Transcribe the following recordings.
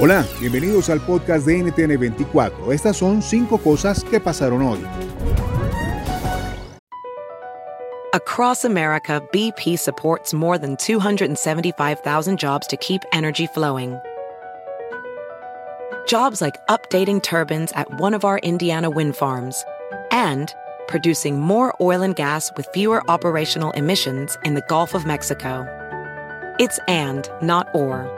Hola, bienvenidos al podcast de NTN 24. Estas son cinco cosas que pasaron hoy. Across America, BP supports more than 275,000 jobs to keep energy flowing. Jobs like updating turbines at one of our Indiana wind farms and producing more oil and gas with fewer operational emissions in the Gulf of Mexico. It's and, not or.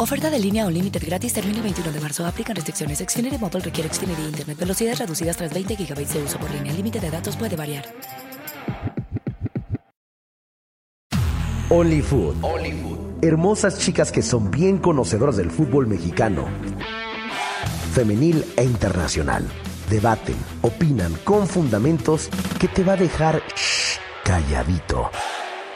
Oferta de línea o límite gratis termina el 21 de marzo. Aplican restricciones. Xfinity Mobile requiere Xfinity Internet. Velocidades reducidas tras 20 GB de uso por línea. El límite de datos puede variar. Only Food. Hermosas chicas que son bien conocedoras del fútbol mexicano. Femenil e internacional. Debaten, opinan con fundamentos que te va a dejar shh, calladito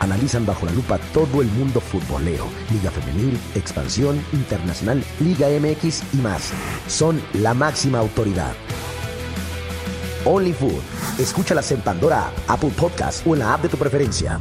analizan bajo la lupa todo el mundo futbolero, Liga Femenil, Expansión, Internacional, Liga MX y más. Son la máxima autoridad. Only Food. Escúchalas en Pandora, Apple Podcast o en la app de tu preferencia.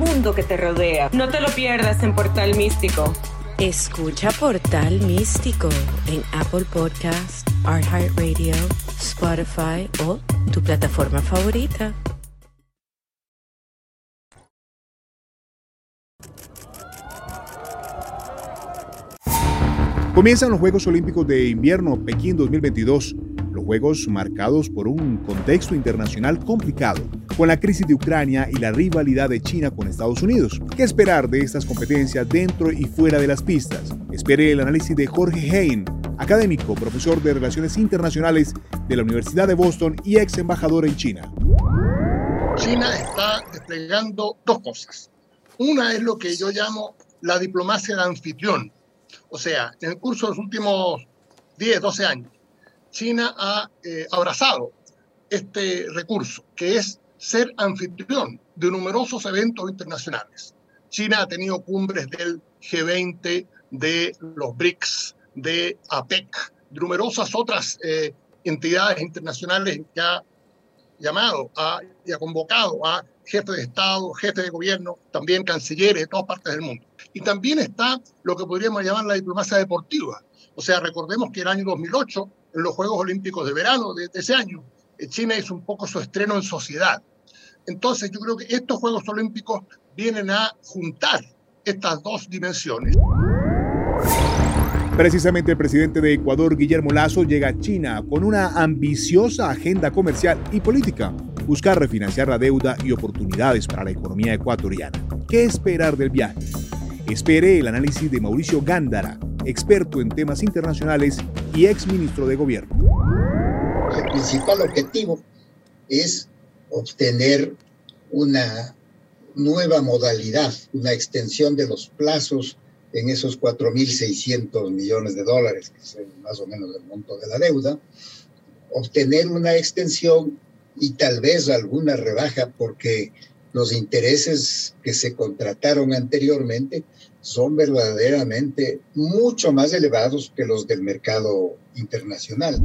mundo que te rodea. No te lo pierdas en Portal Místico. Escucha Portal Místico en Apple Podcast, Radio, Spotify o tu plataforma favorita. Comienzan los Juegos Olímpicos de Invierno Pekín 2022 los Juegos marcados por un contexto internacional complicado, con la crisis de Ucrania y la rivalidad de China con Estados Unidos. ¿Qué esperar de estas competencias dentro y fuera de las pistas? Espere el análisis de Jorge Hein, académico, profesor de Relaciones Internacionales de la Universidad de Boston y ex embajador en China. China está desplegando dos cosas. Una es lo que yo llamo la diplomacia de anfitrión. O sea, en el curso de los últimos 10, 12 años, China ha eh, abrazado este recurso, que es ser anfitrión de numerosos eventos internacionales. China ha tenido cumbres del G20, de los BRICS, de APEC, de numerosas otras eh, entidades internacionales que ha llamado a, y ha convocado a jefes de Estado, jefes de gobierno, también cancilleres de todas partes del mundo. Y también está lo que podríamos llamar la diplomacia deportiva. O sea, recordemos que el año 2008 en los Juegos Olímpicos de verano de, ese año. Eh, China hizo un poco su estreno en sociedad. Entonces yo creo que estos Juegos Olímpicos vienen a juntar estas dos dimensiones. Precisamente el presidente de Ecuador, Guillermo Lazo, llega a China con una ambiciosa agenda comercial y política, buscar refinanciar la deuda y oportunidades para la economía ecuatoriana. ¿Qué esperar del viaje? Espere el análisis de Mauricio Gándara, experto en temas internacionales y ex ministro de Gobierno. El principal objetivo es obtener una nueva modalidad, una extensión de los plazos en esos 4.600 millones de dólares, que es más o menos el monto de la deuda, obtener una extensión y tal vez alguna rebaja porque los intereses que se contrataron anteriormente son verdaderamente mucho más elevados que los del mercado internacional.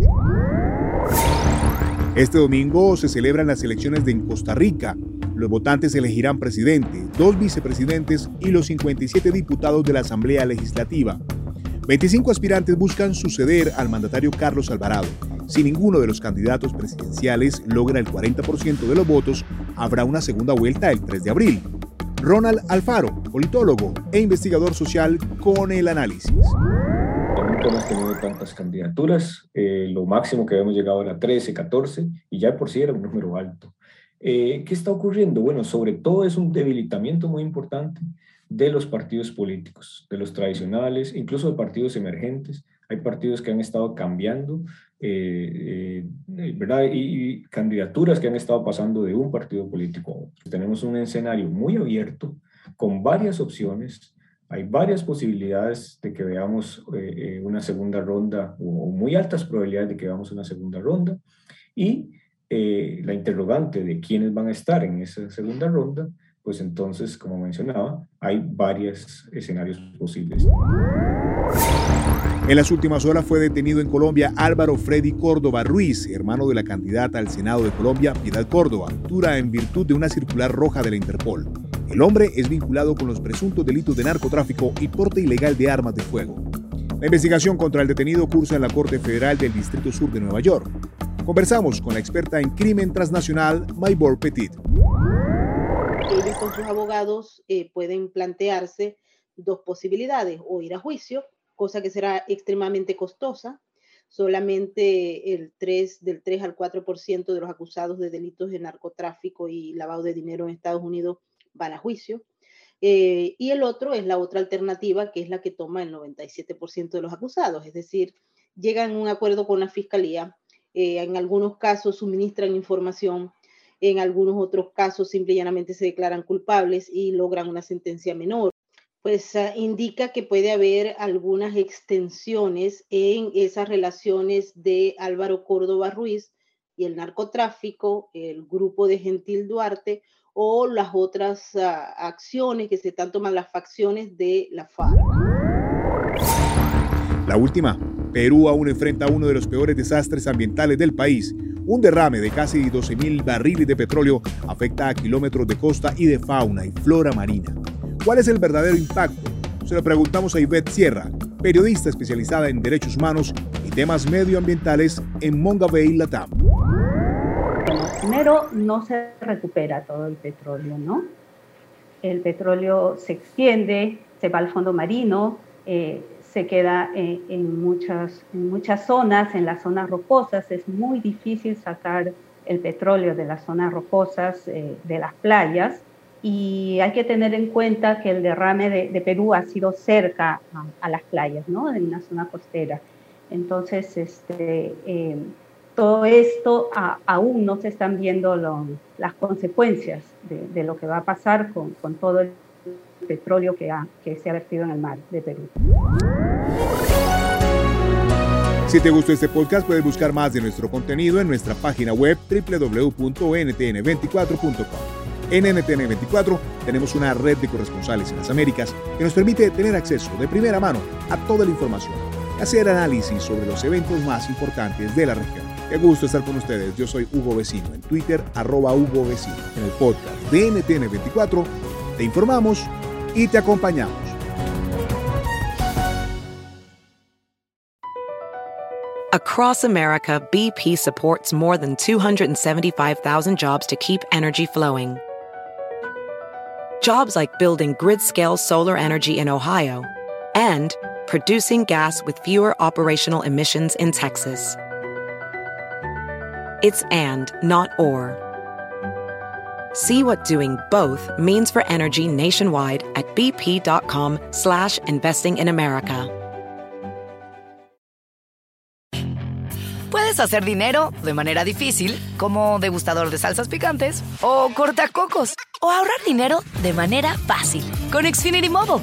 Este domingo se celebran las elecciones de Costa Rica. Los votantes elegirán presidente, dos vicepresidentes y los 57 diputados de la Asamblea Legislativa. 25 aspirantes buscan suceder al mandatario Carlos Alvarado. Si ninguno de los candidatos presidenciales logra el 40% de los votos, habrá una segunda vuelta el 3 de abril. Ronald Alfaro, politólogo e investigador social con el análisis nunca hemos tenido tantas candidaturas. Eh, lo máximo que habíamos llegado era 13, 14 y ya por sí era un número alto. Eh, ¿Qué está ocurriendo? Bueno, sobre todo es un debilitamiento muy importante de los partidos políticos, de los tradicionales, incluso de partidos emergentes. Hay partidos que han estado cambiando, eh, ¿verdad? Y, y, candidaturas que han estado pasando de un partido político a otro. Tenemos un escenario muy abierto, con varias opciones, hay varias posibilidades de que veamos eh, eh, una segunda ronda o, muy altas probabilidades de que veamos una segunda ronda y eh, la interrogante de quiénes van a estar en esa segunda ronda, pues entonces, como mencionaba, hay varios escenarios posibles. En las últimas horas fue detenido en Colombia Álvaro Freddy Córdoba Ruiz, hermano de la candidata al Senado de Colombia, Piedad Córdoba, dura en virtud de una circular roja de la Interpol. El hombre es vinculado con los presuntos delitos de narcotráfico y porte ilegal de armas de fuego. La investigación contra el detenido cursa en la Corte Federal del Distrito Sur de Nueva York. Conversamos con la experta en crimen transnacional, Maybor Petit. Ellos con sus abogados eh, pueden plantearse dos posibilidades, o ir a juicio, cosa que será extremadamente costosa, solamente el 3, del 3 al 4% de los acusados de delitos de narcotráfico y lavado de dinero en Estados Unidos van a juicio. Eh, y el otro es la otra alternativa, que es la que toma el 97% de los acusados, es decir, llegan a un acuerdo con la fiscalía, eh, en algunos casos suministran información, en algunos otros casos simple y llanamente se declaran culpables y logran una sentencia menor. Pues uh, indica que puede haber algunas extensiones en esas relaciones de Álvaro Córdoba Ruiz y el narcotráfico, el grupo de Gentil Duarte o las otras uh, acciones que se están tomando, las facciones de la FARC. La última, Perú aún enfrenta uno de los peores desastres ambientales del país. Un derrame de casi 12.000 barriles de petróleo afecta a kilómetros de costa y de fauna y flora marina. ¿Cuál es el verdadero impacto? Se lo preguntamos a Ivette Sierra, periodista especializada en derechos humanos y temas medioambientales en Monga Bay, Latam. Primero, no se recupera todo el petróleo, ¿no? El petróleo se extiende, se va al fondo marino, eh, se queda en, en, muchas, en muchas zonas, en las zonas rocosas. Es muy difícil sacar el petróleo de las zonas rocosas, eh, de las playas. Y hay que tener en cuenta que el derrame de, Perú ha sido cerca a, las playas, ¿no? En una zona costera. Entonces, este, eh, todo esto aún no se están viendo las consecuencias de, lo que va a pasar con, todo el petróleo que, se ha vertido en el mar de Perú. Si te gustó este podcast, puedes buscar más de nuestro contenido en nuestra página web www.ntn24.com. En NTN24 tenemos una red de corresponsales en las Américas que nos permite tener acceso de primera mano a toda la información hacer análisis sobre los eventos más importantes de la región. Qué gusto estar con ustedes. Yo soy Hugo Vecino en Twitter, arroba Hugo Vecino. En el podcast de NTN24 te informamos y te acompañamos. Across America, BP supports more than 275,000 jobs to keep energy flowing. jobs like building grid scale solar energy in Ohio, and producing gas with fewer operational emissions in Texas. It's and, not or. See what doing both means for energy nationwide at bp.com slash investing in America. Puedes hacer dinero de manera difícil, como degustador de salsas picantes, o cortacocos, o ahorrar dinero de manera fácil con Xfinity Mobile.